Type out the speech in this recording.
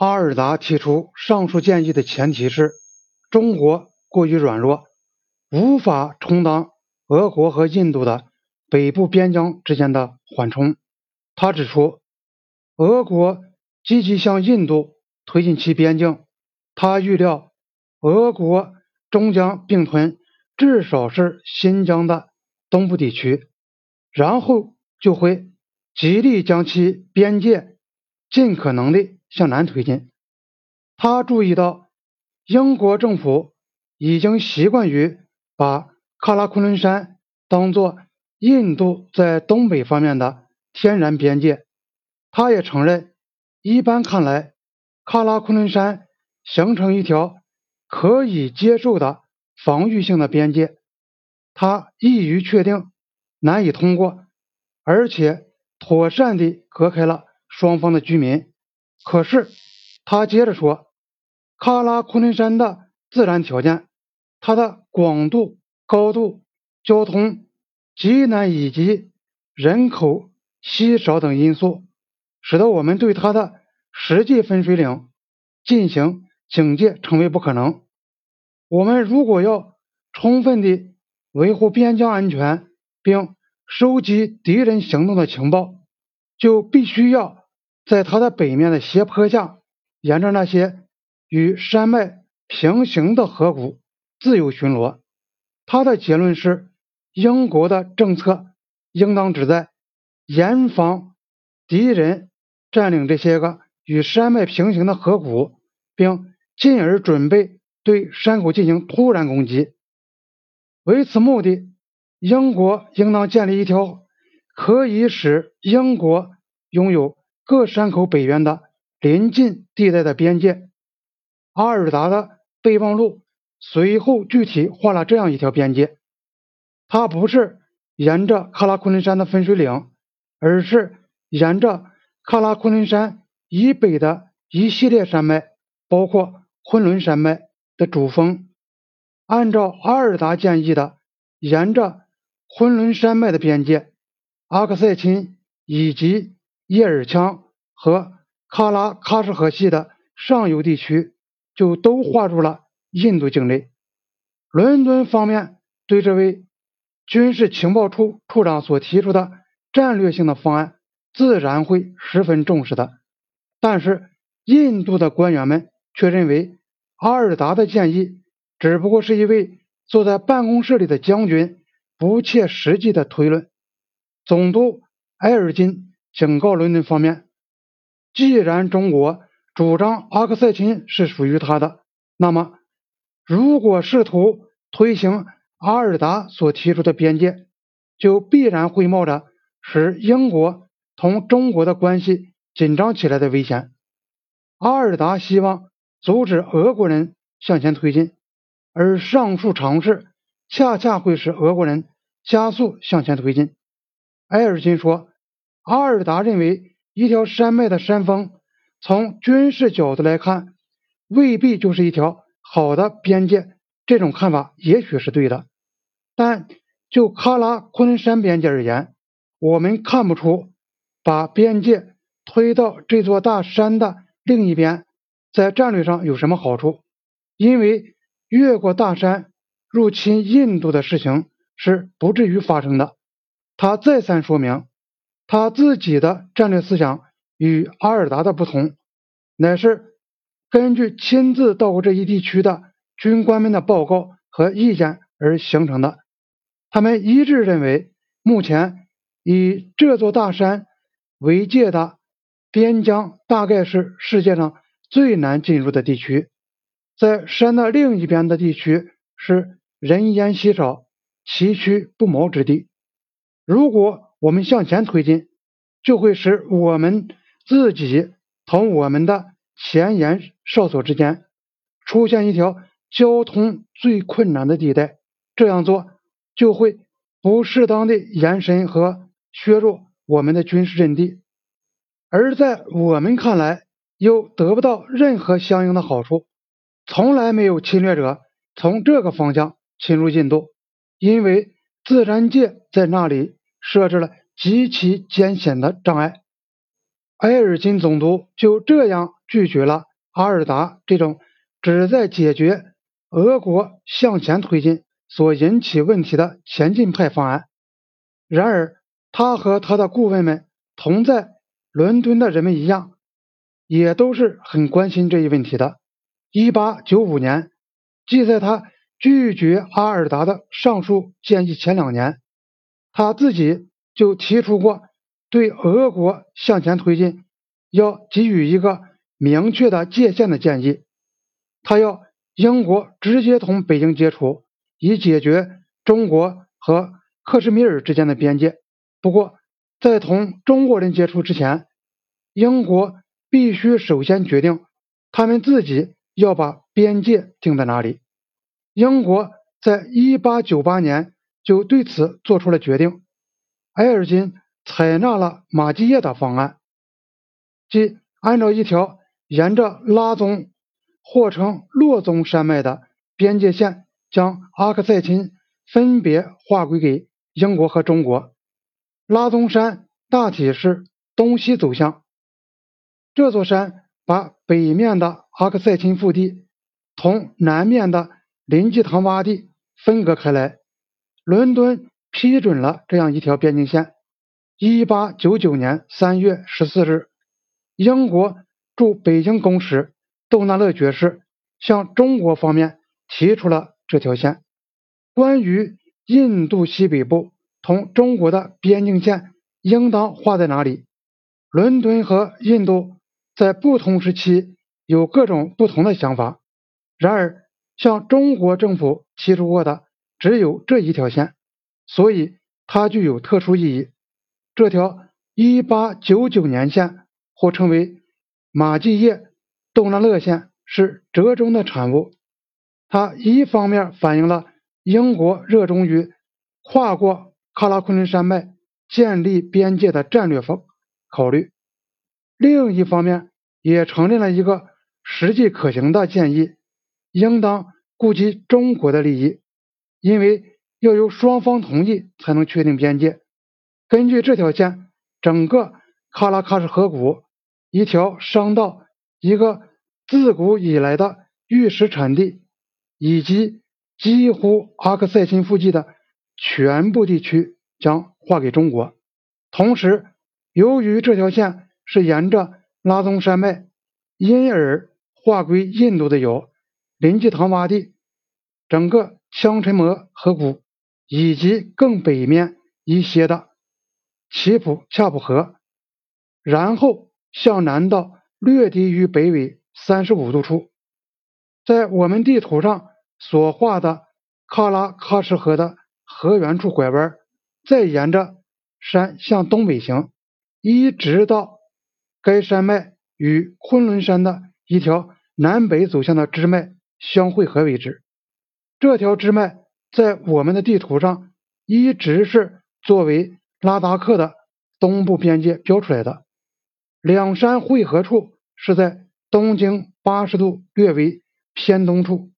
阿尔达提出上述建议的前提是，中国过于软弱，无法充当俄国和印度的北部边疆之间的缓冲。他指出，俄国积极向印度推进其边境，他预料俄国终将并吞至少是新疆的东部地区，然后就会极力将其边界尽可能的。向南推进。他注意到，英国政府已经习惯于把喀拉昆仑山当作印度在东北方面的天然边界。他也承认，一般看来，喀拉昆仑山形成一条可以接受的防御性的边界，它易于确定，难以通过，而且妥善地隔开了双方的居民。可是，他接着说，喀拉昆仑山的自然条件，它的广度、高度、交通、极难以及人口稀少等因素，使得我们对它的实际分水岭进行警戒成为不可能。我们如果要充分的维护边疆安全，并收集敌人行动的情报，就必须要。在它的北面的斜坡下，沿着那些与山脉平行的河谷自由巡逻。他的结论是：英国的政策应当旨在严防敌人占领这些个与山脉平行的河谷，并进而准备对山谷进行突然攻击。为此目的，英国应当建立一条可以使英国拥有。各山口北缘的临近地带的边界，阿尔达的备忘录随后具体画了这样一条边界。它不是沿着喀拉昆仑山的分水岭，而是沿着喀拉昆仑山以北的一系列山脉，包括昆仑山脉的主峰。按照阿尔达建议的，沿着昆仑山脉的边界，阿克塞钦以及。叶尔羌和喀拉喀什河系的上游地区就都划入了印度境内。伦敦方面对这位军事情报处处长所提出的战略性的方案自然会十分重视的，但是印度的官员们却认为阿尔达的建议只不过是一位坐在办公室里的将军不切实际的推论。总督埃尔金。警告伦敦方面，既然中国主张阿克塞钦是属于他的，那么如果试图推行阿尔达所提出的边界，就必然会冒着使英国同中国的关系紧张起来的危险。阿尔达希望阻止俄国人向前推进，而上述尝试恰恰会使俄国人加速向前推进。埃尔金说。阿尔达认为，一条山脉的山峰，从军事角度来看，未必就是一条好的边界。这种看法也许是对的，但就喀拉昆仑山边界而言，我们看不出把边界推到这座大山的另一边，在战略上有什么好处。因为越过大山入侵印度的事情是不至于发生的。他再三说明。他自己的战略思想与阿尔达的不同，乃是根据亲自到过这一地区的军官们的报告和意见而形成的。他们一致认为，目前以这座大山为界的边疆大概是世界上最难进入的地区。在山的另一边的地区是人烟稀少、崎岖不毛之地。如果我们向前推进，就会使我们自己同我们的前沿哨所之间出现一条交通最困难的地带。这样做就会不适当的延伸和削弱我们的军事阵地，而在我们看来又得不到任何相应的好处。从来没有侵略者从这个方向侵入印度，因为自然界在那里设置了。极其艰险的障碍，埃尔金总督就这样拒绝了阿尔达这种旨在解决俄国向前推进所引起问题的前进派方案。然而，他和他的顾问们同在伦敦的人们一样，也都是很关心这一问题的。一八九五年，即在他拒绝阿尔达的上述建议前两年，他自己就提出过对俄国向前推进要给予一个明确的界限的建议。他要英国直接同北京接触，以解决中国和克什米尔之间的边界。不过，在同中国人接触之前，英国必须首先决定他们自己。要把边界定在哪里？英国在1898年就对此做出了决定。埃尔金采纳了马基耶的方案，即按照一条沿着拉宗或称洛宗山脉的边界线，将阿克塞钦分别划归给英国和中国。拉宗山大体是东西走向，这座山把北面的。阿克塞钦腹地同南面的林济堂洼地分割开来，伦敦批准了这样一条边境线。一八九九年三月十四日，英国驻北京公使窦纳勒爵士向中国方面提出了这条线。关于印度西北部同中国的边境线应当画在哪里，伦敦和印度在不同时期。有各种不同的想法，然而向中国政府提出过的只有这一条线，所以它具有特殊意义。这条1899年线，或称为马基耶杜拉勒线，是折中的产物。它一方面反映了英国热衷于跨过喀拉昆仑山脉建立边界的战略方考虑，另一方面也承认了一个。实际可行的建议，应当顾及中国的利益，因为要由双方同意才能确定边界。根据这条线，整个喀拉喀什河谷一条商道，一个自古以来的玉石产地，以及几乎阿克塞钦附近的全部地区将划给中国。同时，由于这条线是沿着拉宗山脉，因而。划归印度的有林济唐洼地、整个枪沉摩河谷，以及更北面一些的奇普恰普河。然后向南到略低于北纬三十五度处，在我们地图上所画的喀拉喀什河的河源处拐弯，再沿着山向东北行，一直到该山脉与昆仑山的。一条南北走向的支脉相汇合为止。这条支脉在我们的地图上一直是作为拉达克的东部边界标出来的。两山汇合处是在东经八十度略为偏东处。